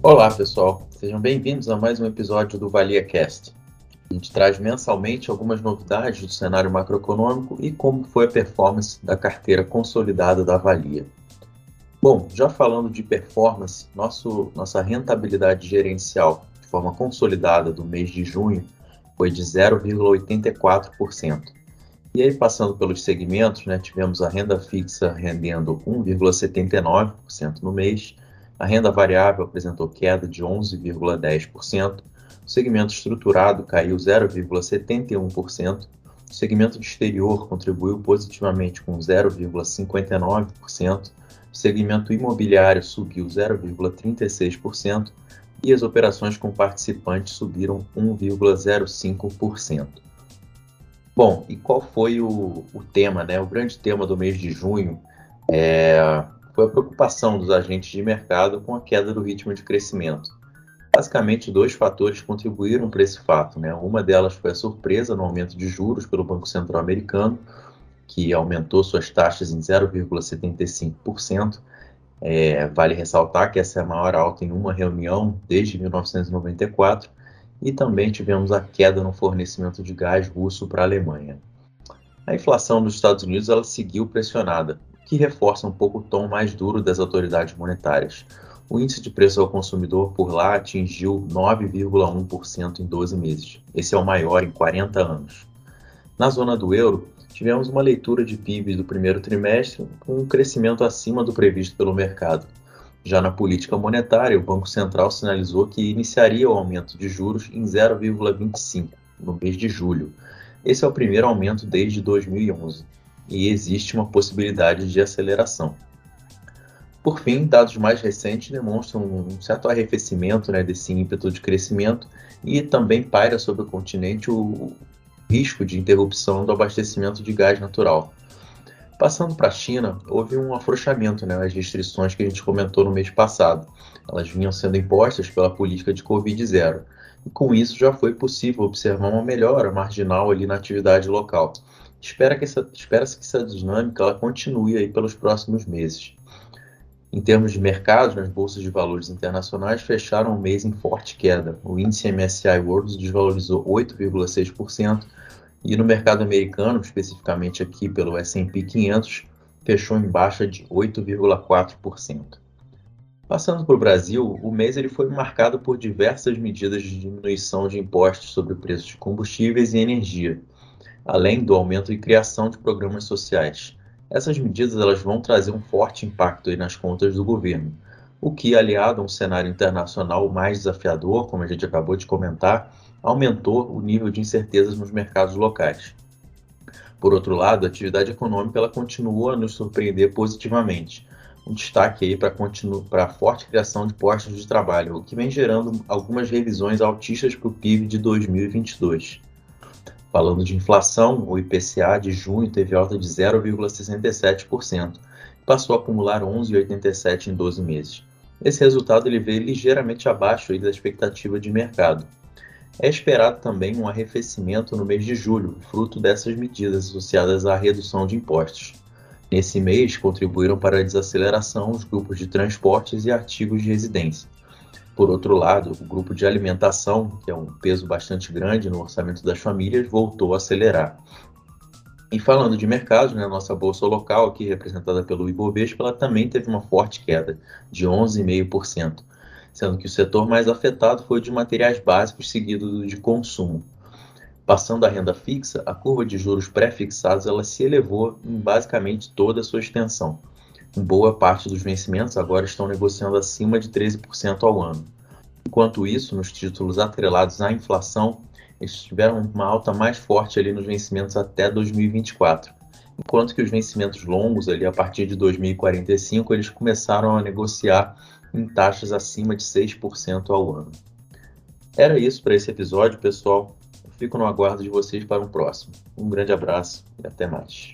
Olá, pessoal. Sejam bem-vindos a mais um episódio do Valia Cast. A gente traz mensalmente algumas novidades do cenário macroeconômico e como foi a performance da carteira consolidada da Valia. Bom, já falando de performance, nosso, nossa rentabilidade gerencial de forma consolidada do mês de junho foi de 0,84%. E aí, passando pelos segmentos, né, tivemos a renda fixa rendendo 1,79% no mês, a renda variável apresentou queda de 11,10%, o segmento estruturado caiu 0,71%, o segmento de exterior contribuiu positivamente com 0,59%, o segmento imobiliário subiu 0,36% e as operações com participantes subiram 1,05%. Bom, e qual foi o, o, tema, né? O grande tema do mês de junho é, foi a preocupação dos agentes de mercado com a queda do ritmo de crescimento. Basicamente, dois fatores contribuíram para esse fato. Né? Uma delas foi a surpresa no aumento de juros pelo Banco Central Americano, que aumentou suas taxas em 0,75%. É, vale ressaltar que essa é a maior alta em uma reunião desde 1994 e também tivemos a queda no fornecimento de gás russo para a Alemanha. A inflação dos Estados Unidos ela seguiu pressionada, que reforça um pouco o tom mais duro das autoridades monetárias. O índice de preço ao consumidor por lá atingiu 9,1% em 12 meses. Esse é o maior em 40 anos. Na zona do euro, tivemos uma leitura de PIB do primeiro trimestre com um crescimento acima do previsto pelo mercado, já na política monetária, o Banco Central sinalizou que iniciaria o aumento de juros em 0,25 no mês de julho. Esse é o primeiro aumento desde 2011 e existe uma possibilidade de aceleração. Por fim, dados mais recentes demonstram um certo arrefecimento né, desse ímpeto de crescimento e também paira sobre o continente o risco de interrupção do abastecimento de gás natural. Passando para a China, houve um afrouxamento né, nas restrições que a gente comentou no mês passado. Elas vinham sendo impostas pela política de Covid-0. E com isso já foi possível observar uma melhora marginal ali na atividade local. Espera-se que, essa, espera que essa dinâmica ela continue aí pelos próximos meses. Em termos de mercados, as bolsas de valores internacionais fecharam o mês em forte queda. O índice MSCI World desvalorizou 8,6%, e no mercado americano, especificamente aqui pelo S&P 500, fechou em baixa de 8,4%. Passando para o Brasil, o mês ele foi marcado por diversas medidas de diminuição de impostos sobre o preço de combustíveis e energia, além do aumento e criação de programas sociais. Essas medidas elas vão trazer um forte impacto nas contas do governo, o que, aliado a um cenário internacional mais desafiador, como a gente acabou de comentar, aumentou o nível de incertezas nos mercados locais. Por outro lado, a atividade econômica ela continua a nos surpreender positivamente. Um destaque aí para a forte criação de postos de trabalho, o que vem gerando algumas revisões altistas para o PIB de 2022. Falando de inflação, o IPCA de junho teve alta de 0,67%, passou a acumular 11,87% em 12 meses. Esse resultado ele veio ligeiramente abaixo da expectativa de mercado. É esperado também um arrefecimento no mês de julho, fruto dessas medidas associadas à redução de impostos. Nesse mês, contribuíram para a desaceleração os grupos de transportes e artigos de residência. Por outro lado, o grupo de alimentação, que é um peso bastante grande no orçamento das famílias, voltou a acelerar. E falando de mercados, né, nossa bolsa local, aqui representada pelo Ibovespa, ela também teve uma forte queda, de 11,5% sendo que o setor mais afetado foi o de materiais básicos, seguido do de consumo. Passando à renda fixa, a curva de juros pré-fixados ela se elevou em basicamente toda a sua extensão. Boa parte dos vencimentos agora estão negociando acima de 13% ao ano. Enquanto isso, nos títulos atrelados à inflação, eles tiveram uma alta mais forte ali nos vencimentos até 2024, enquanto que os vencimentos longos ali a partir de 2045 eles começaram a negociar em taxas acima de 6% ao ano. Era isso para esse episódio, pessoal. Fico no aguardo de vocês para um próximo. Um grande abraço e até mais.